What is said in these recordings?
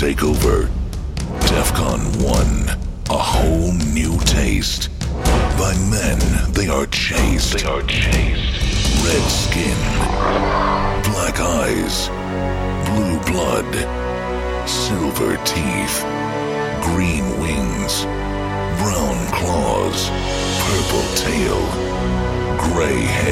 take over. DEFCON 1, a whole new taste. By men, they are chased. They are chased. Red skin, black eyes, blue blood, silver teeth, green wings, brown claws, purple tail, gray hair,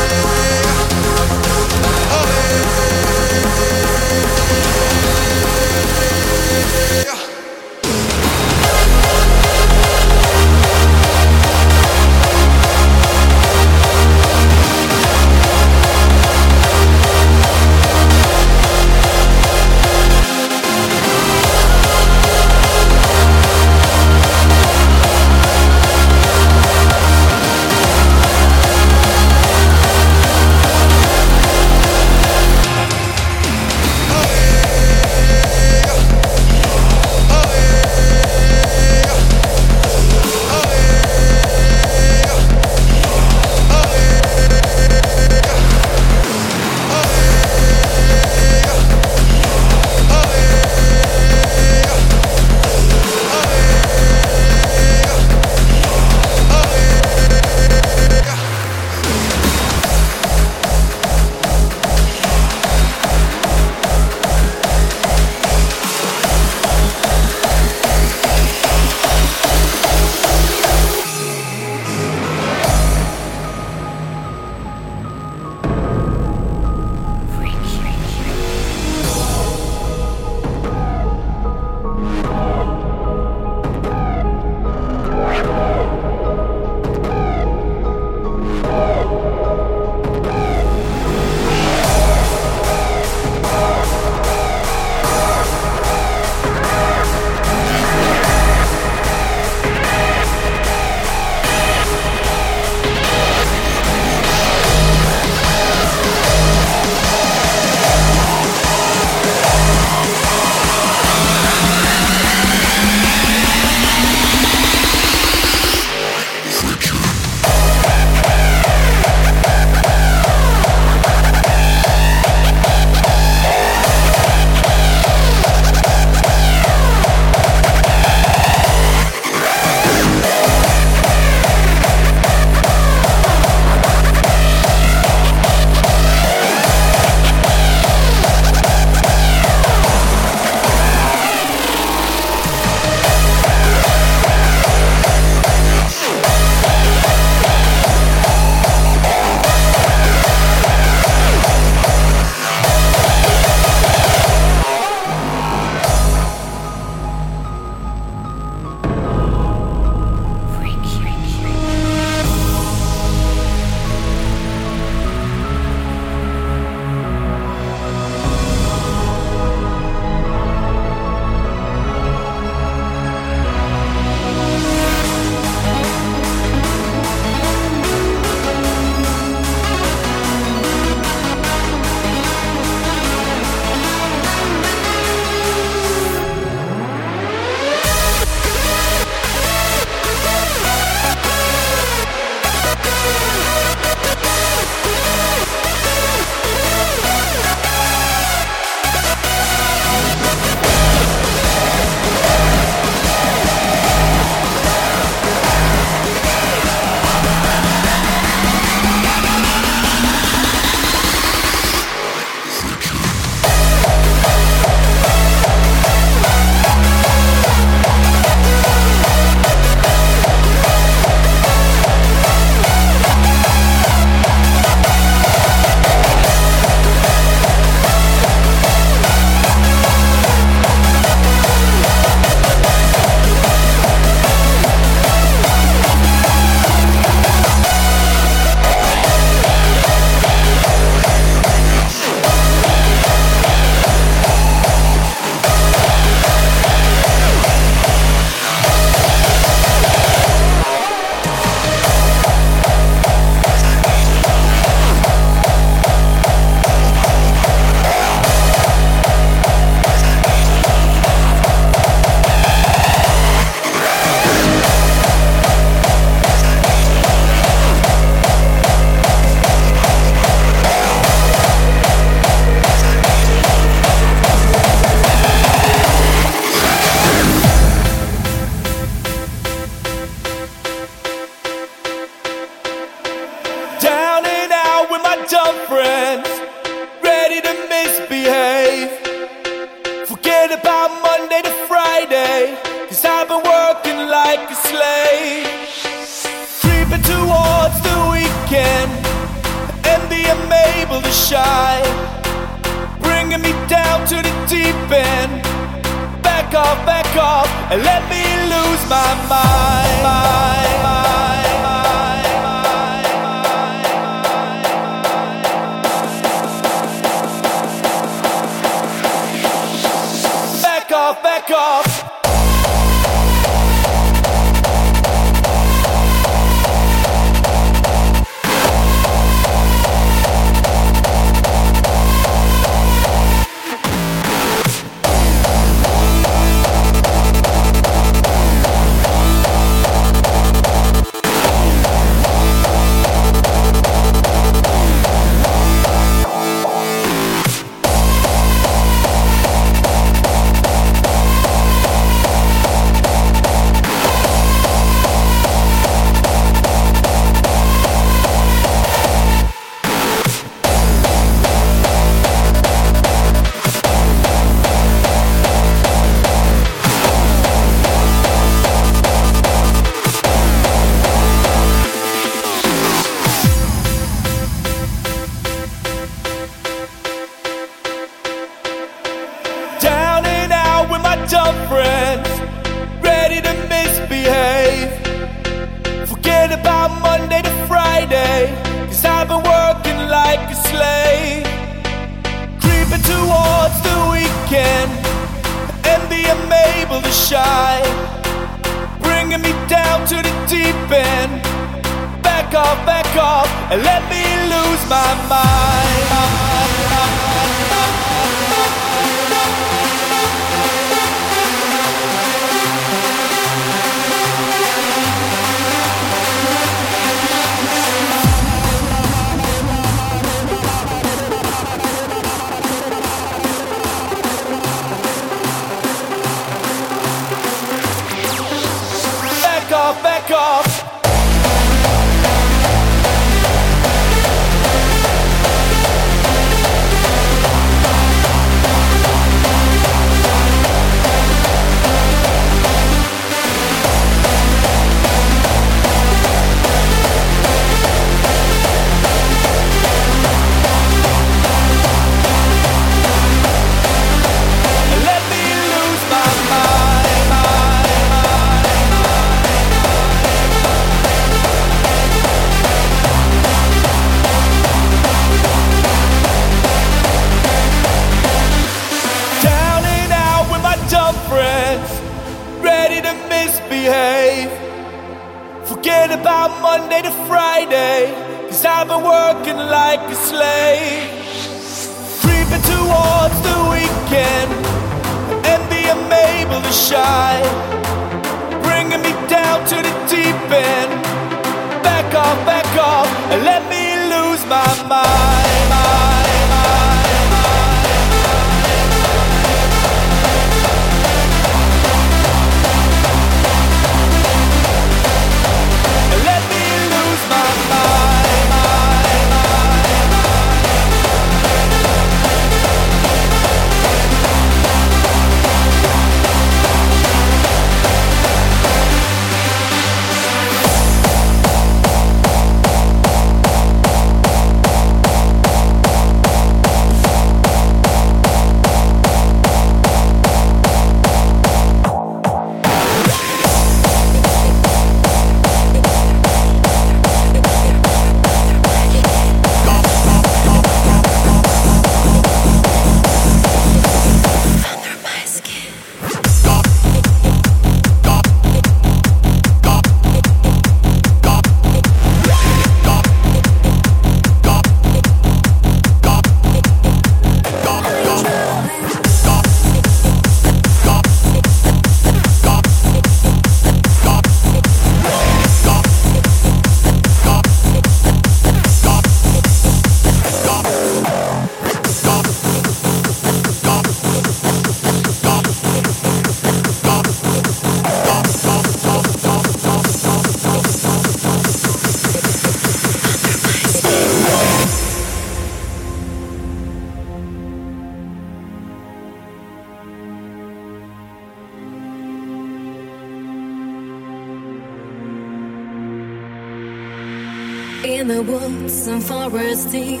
forest deep,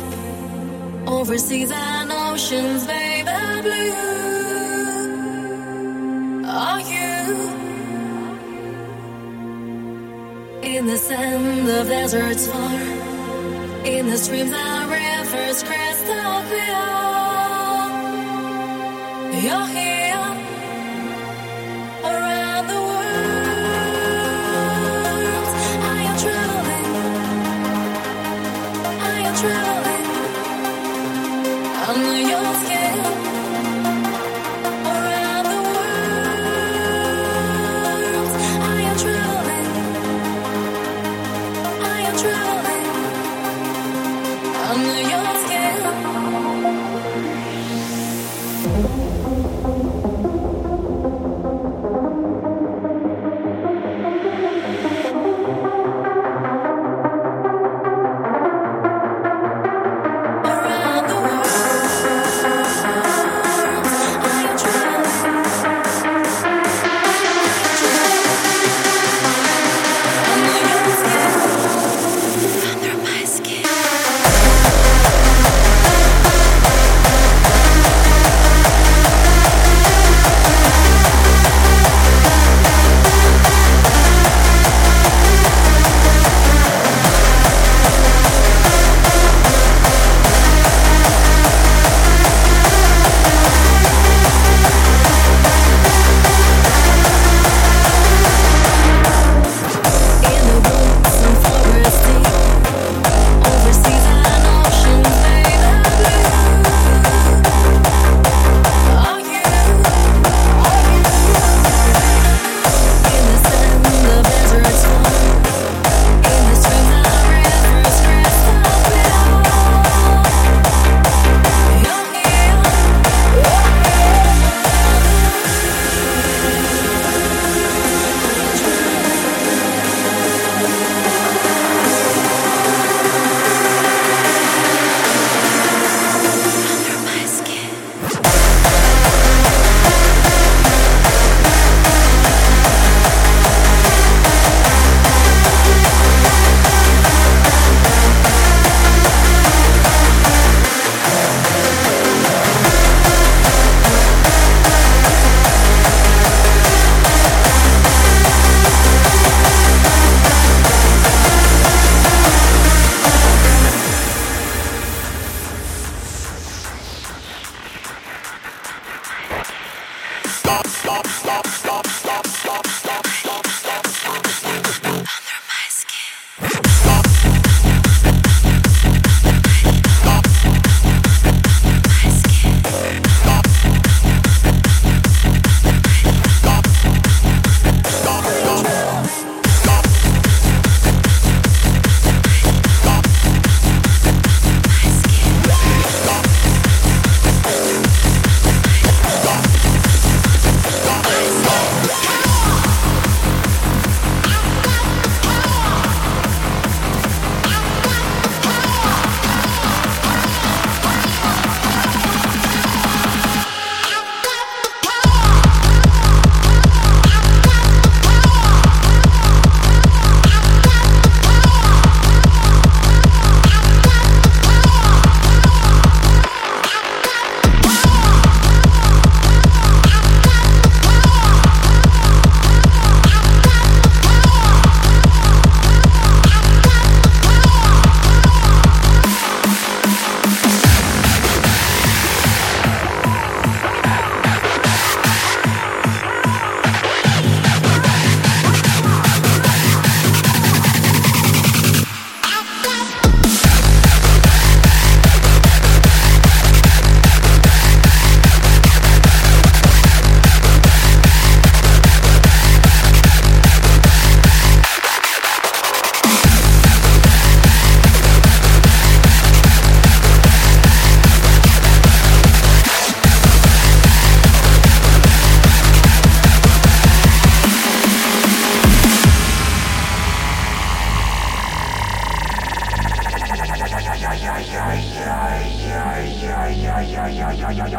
overseas and oceans, baby blue. Are you in the sand of deserts far, in the streams and rivers crystal clear? You're here.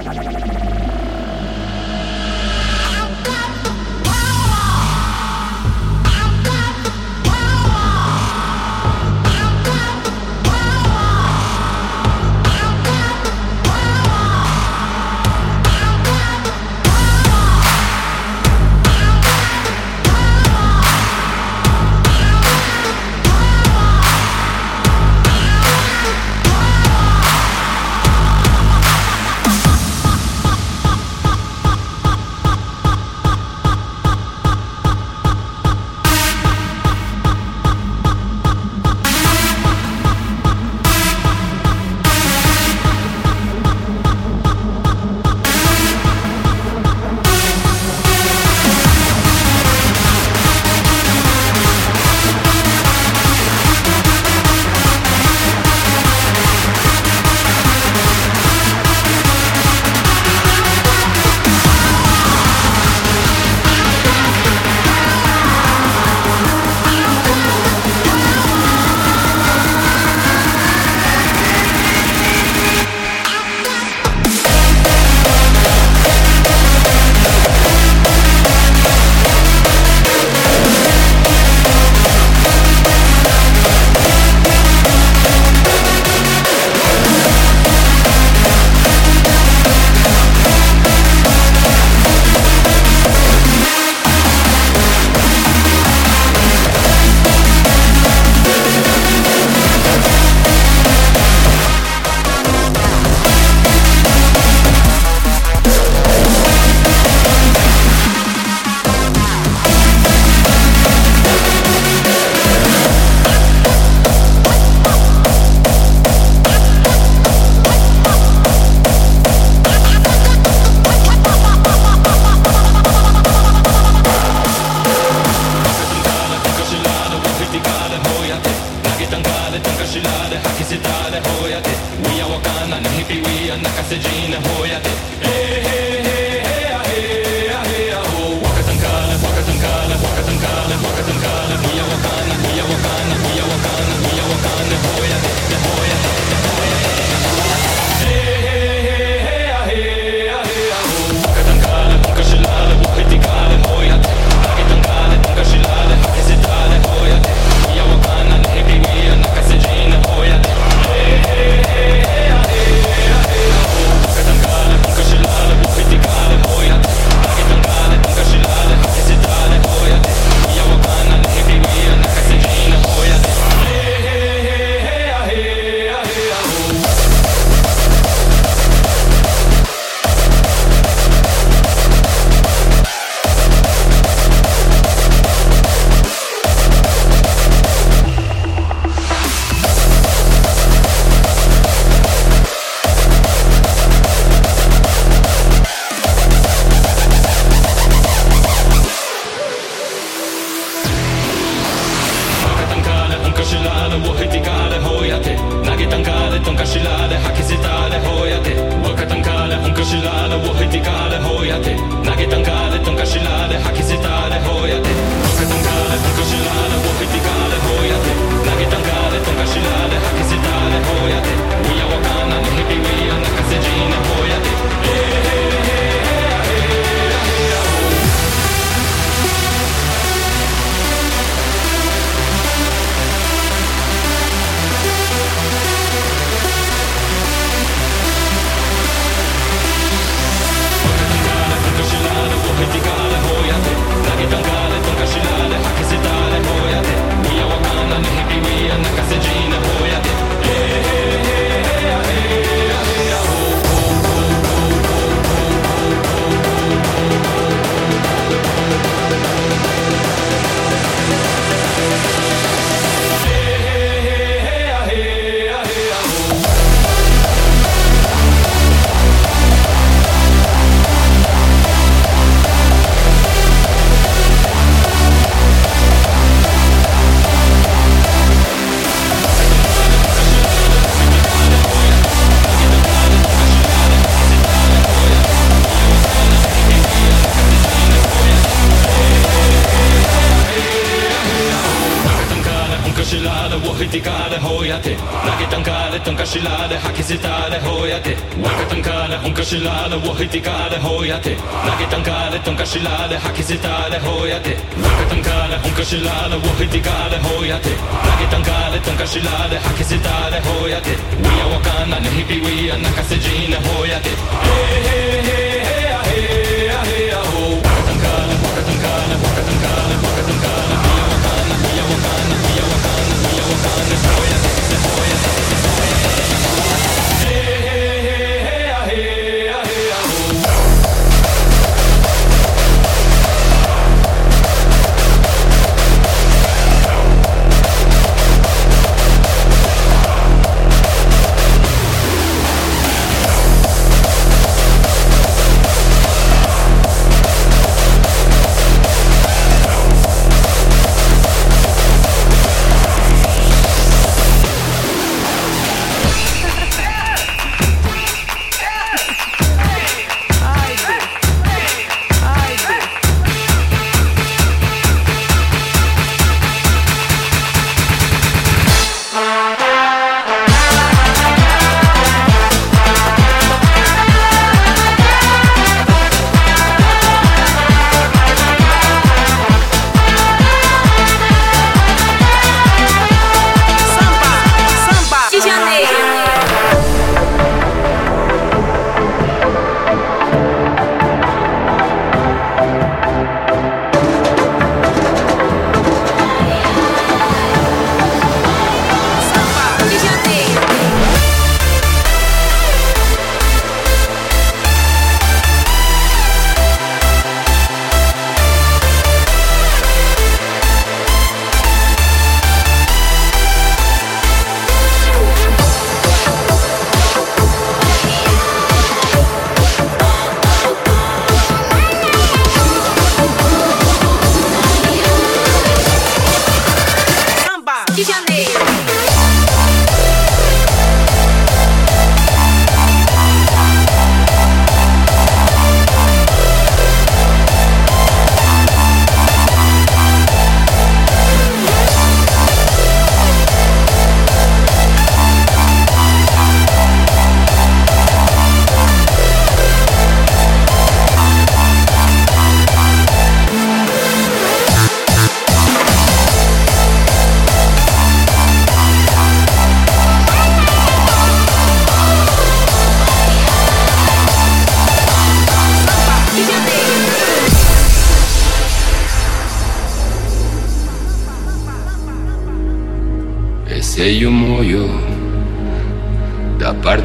誰か!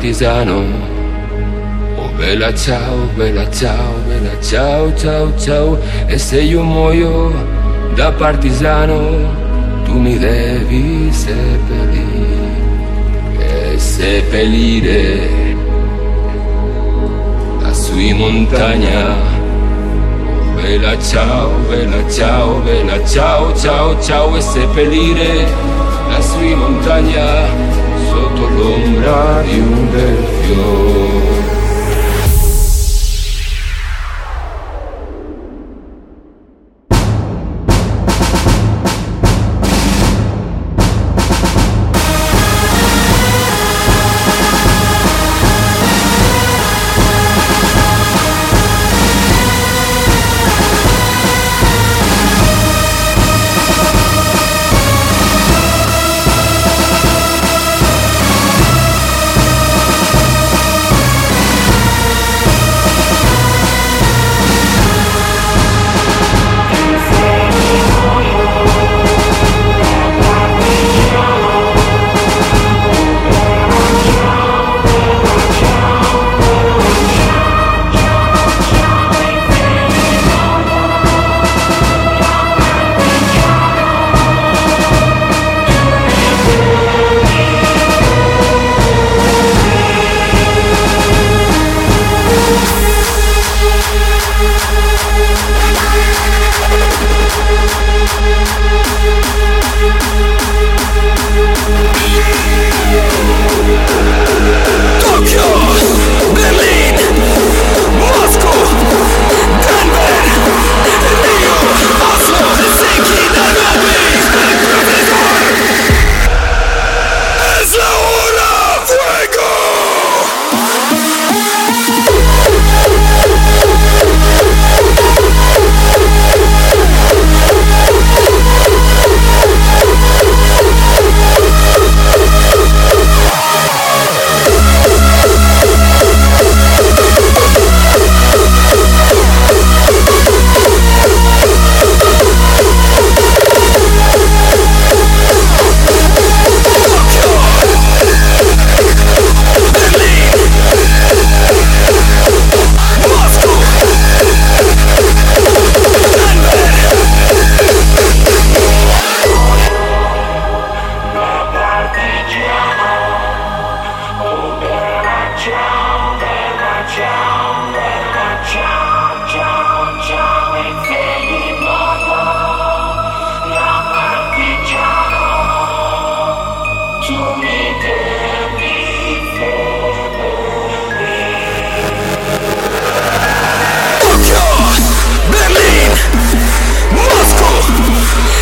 Partigiano. Oh bella ciao, bella ciao, bella ciao, ciao, ciao. E se io muoio da partigiano, tu mi devi seppellire, e seppellire lassù in montagna. Oh, bella ciao, bella ciao, bella ciao, ciao, ciao e seppellire lassù in montagna sombra de un.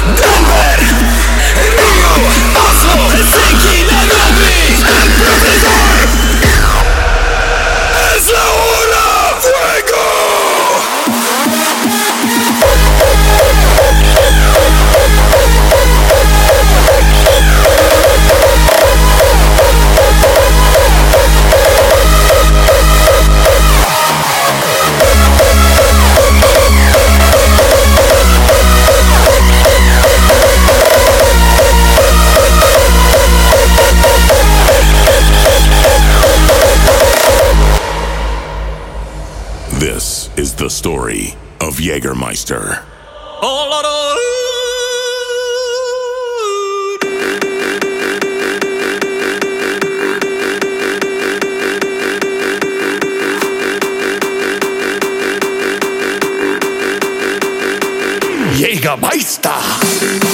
No! Jägermeister. Jägermeister!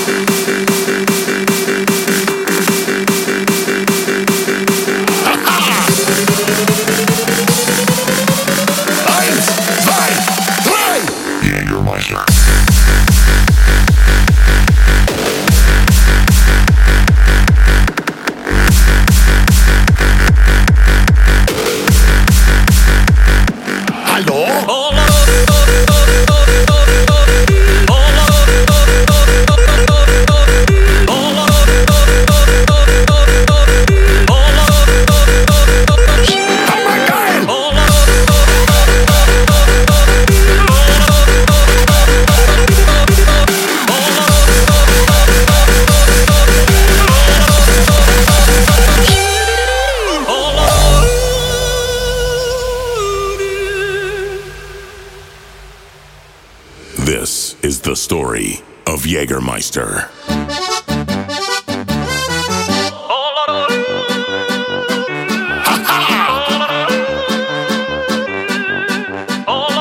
story of Jägermeister.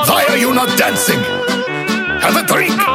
Why are you not dancing? Have a drink!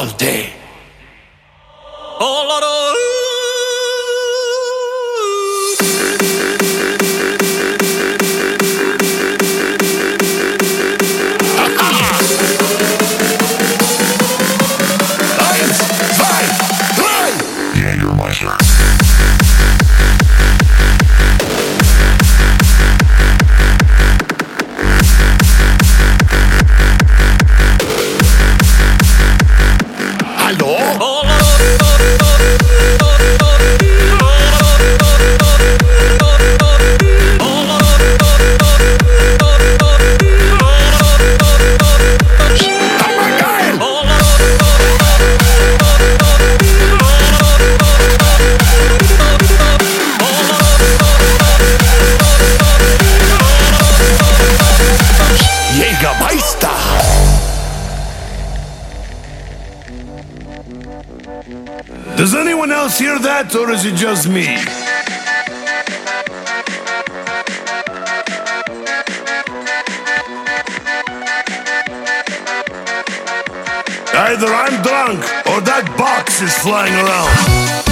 all day. Does anyone else hear that, or is it just me? Either I'm drunk, or that box is flying around.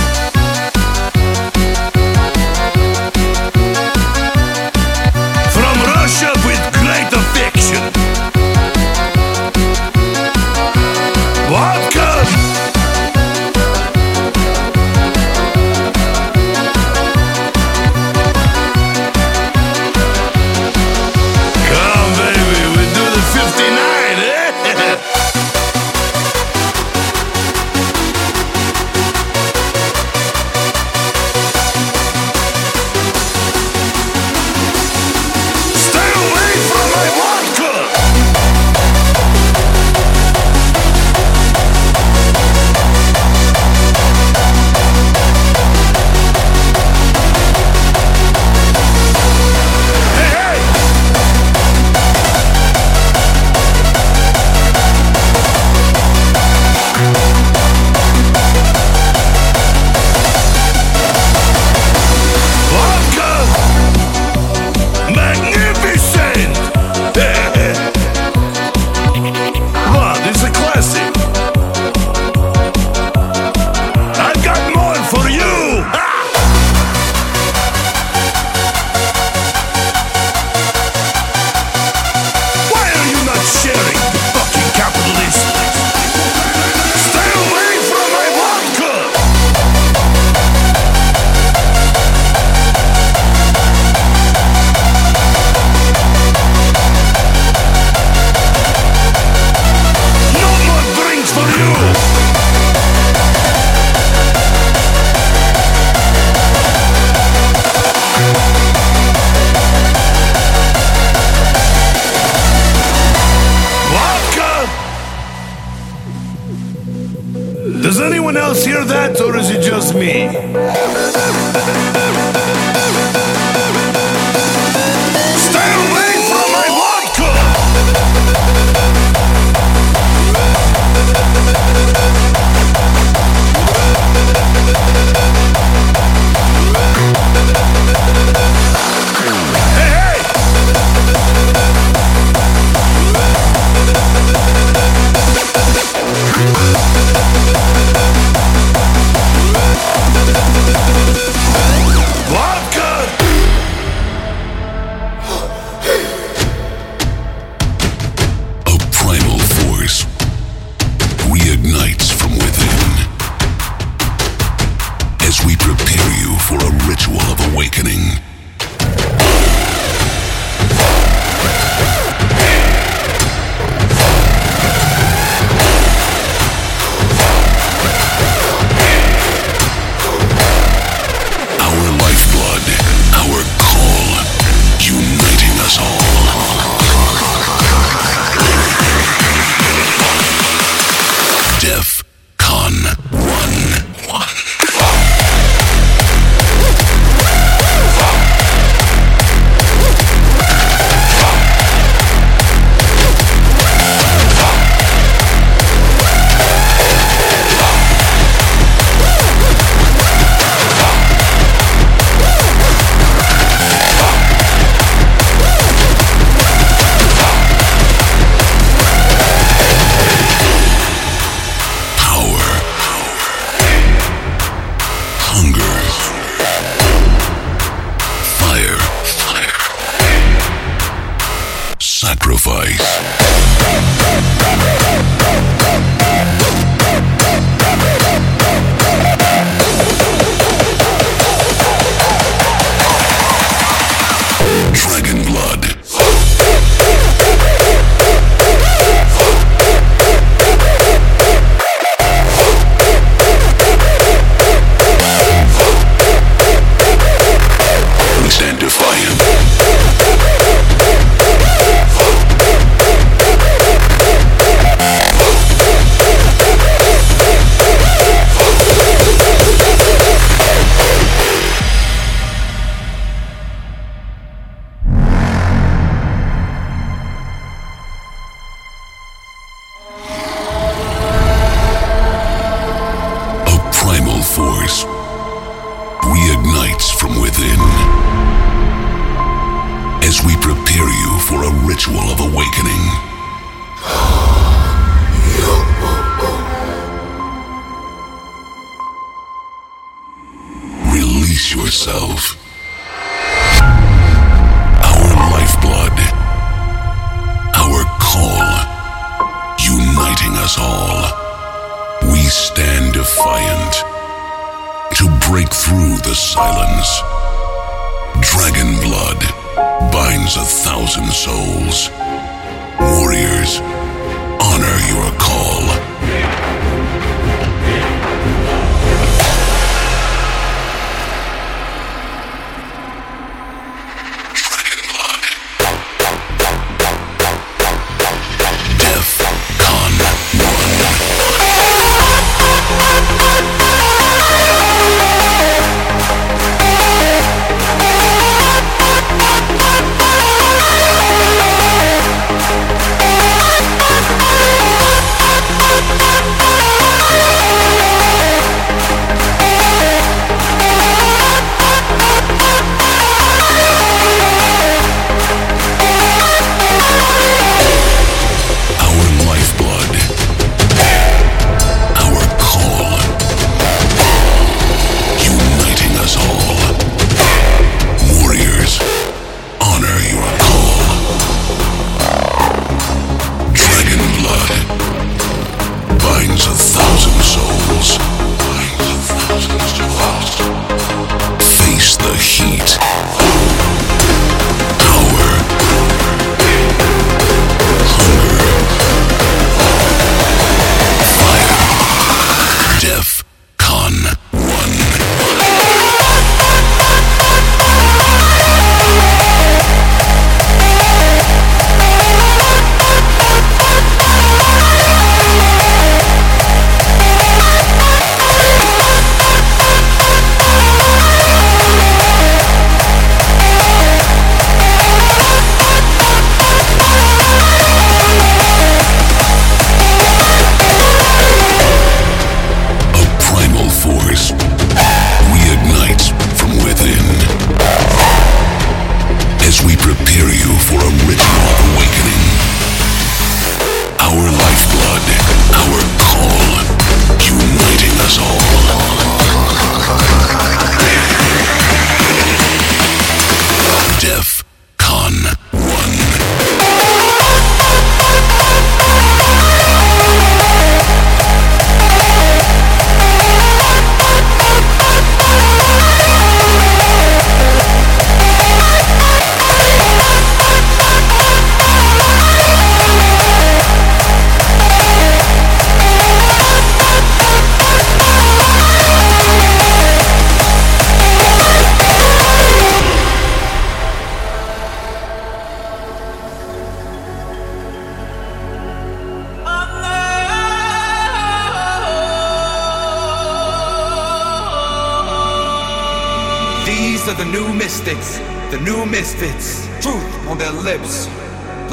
or is it just me? defiant, to break through the silence. Dragon blood binds a thousand souls. Warriors, honor your call.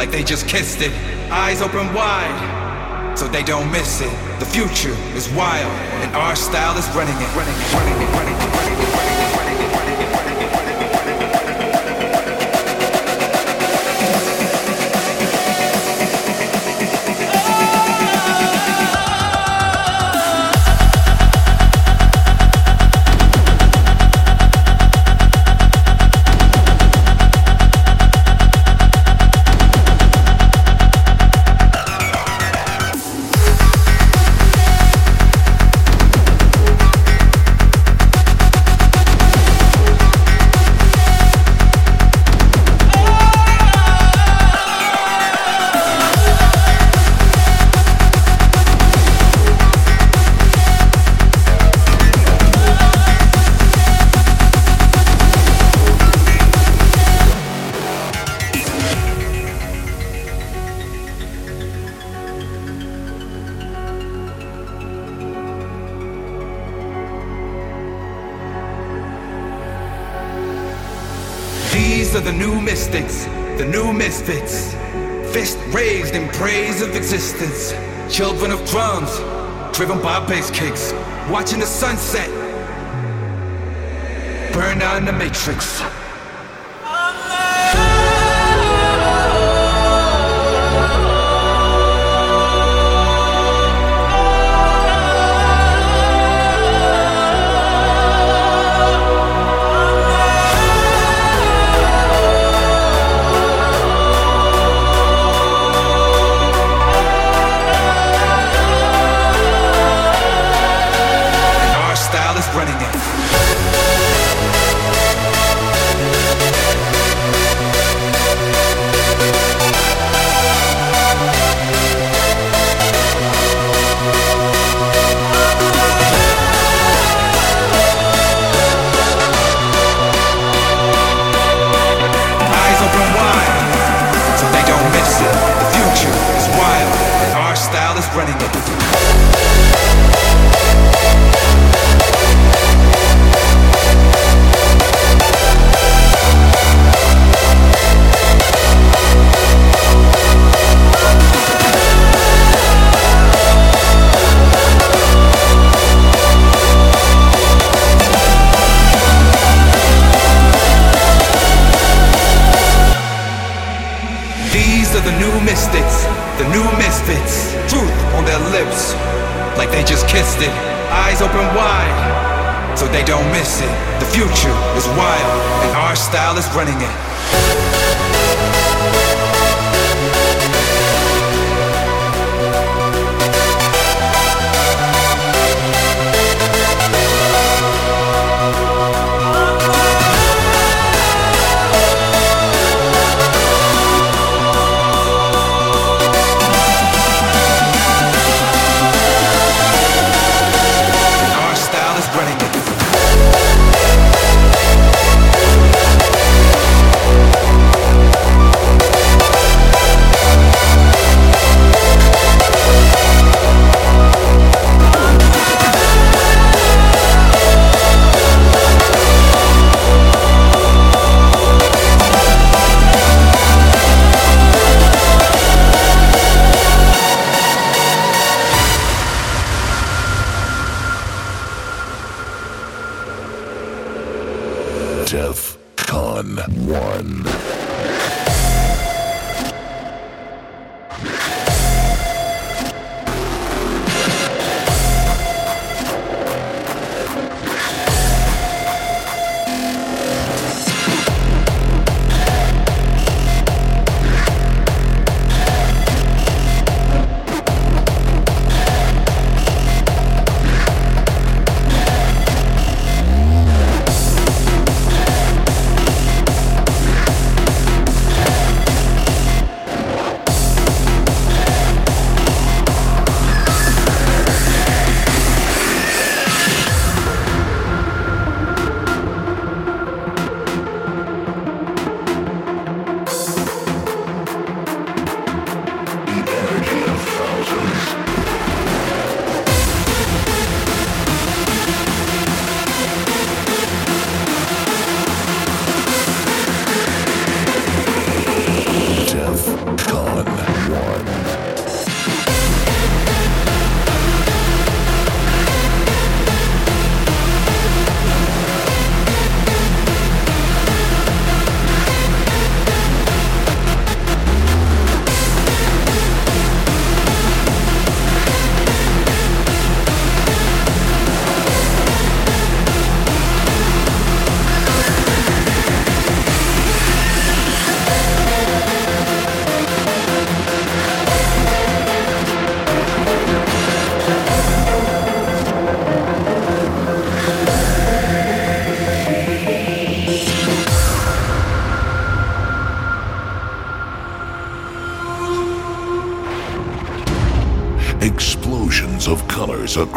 like they just kissed it. Eyes open wide, so they don't miss it. The future is wild, and our style is running it, running it, running it, running it. Running it. Children of drums, driven by bass kicks, watching the sunset. Burn on the matrix. Thank you.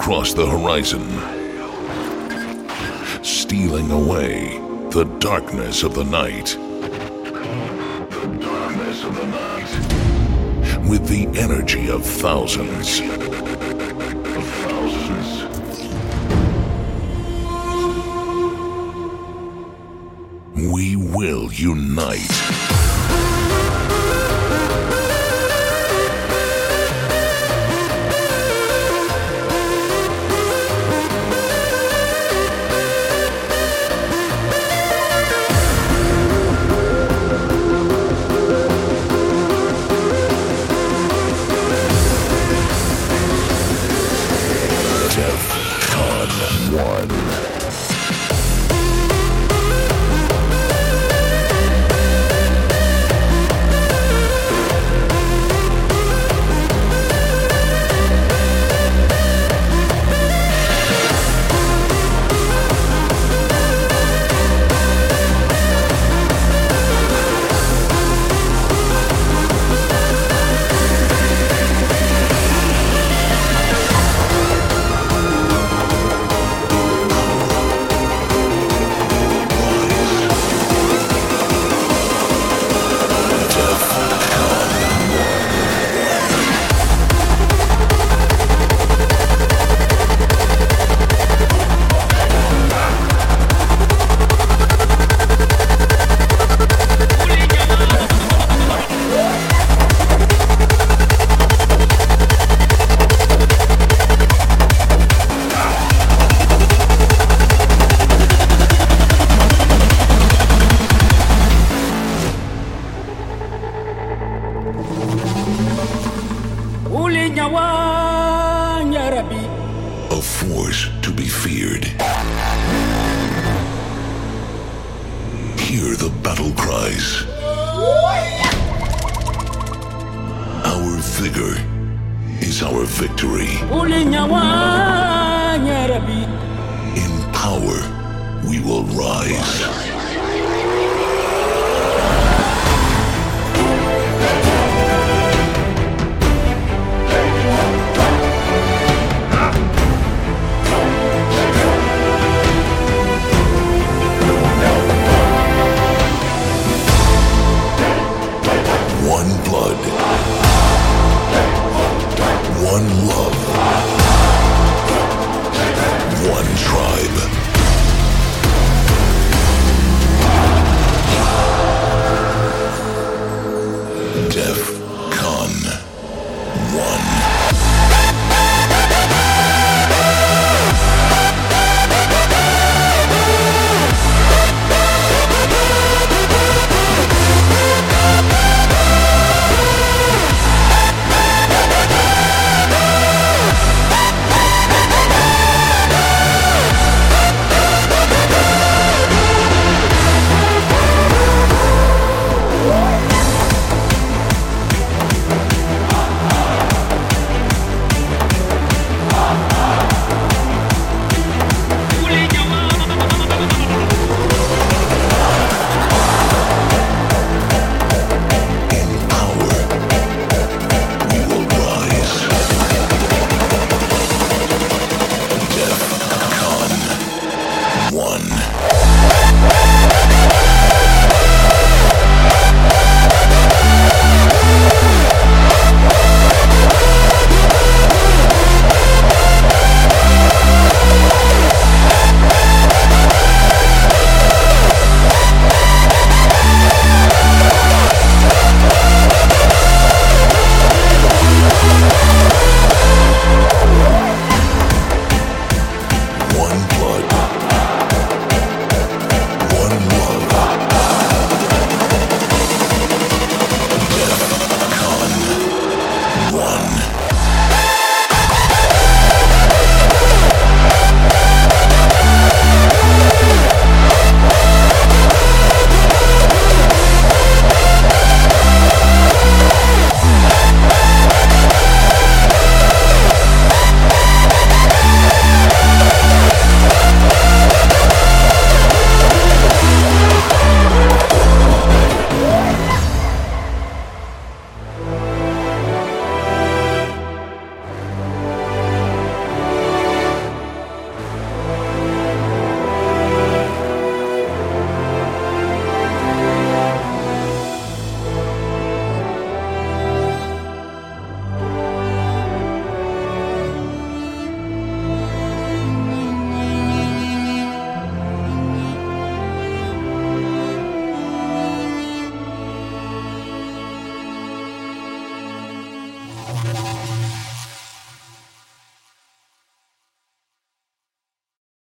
Across the horizon, stealing away the darkness of the night. The darkness of the night. With the energy of thousands. Of thousands. We will unite. A force to be feared. Hear the battle cries. Our vigor is our victory. In power, we will rise.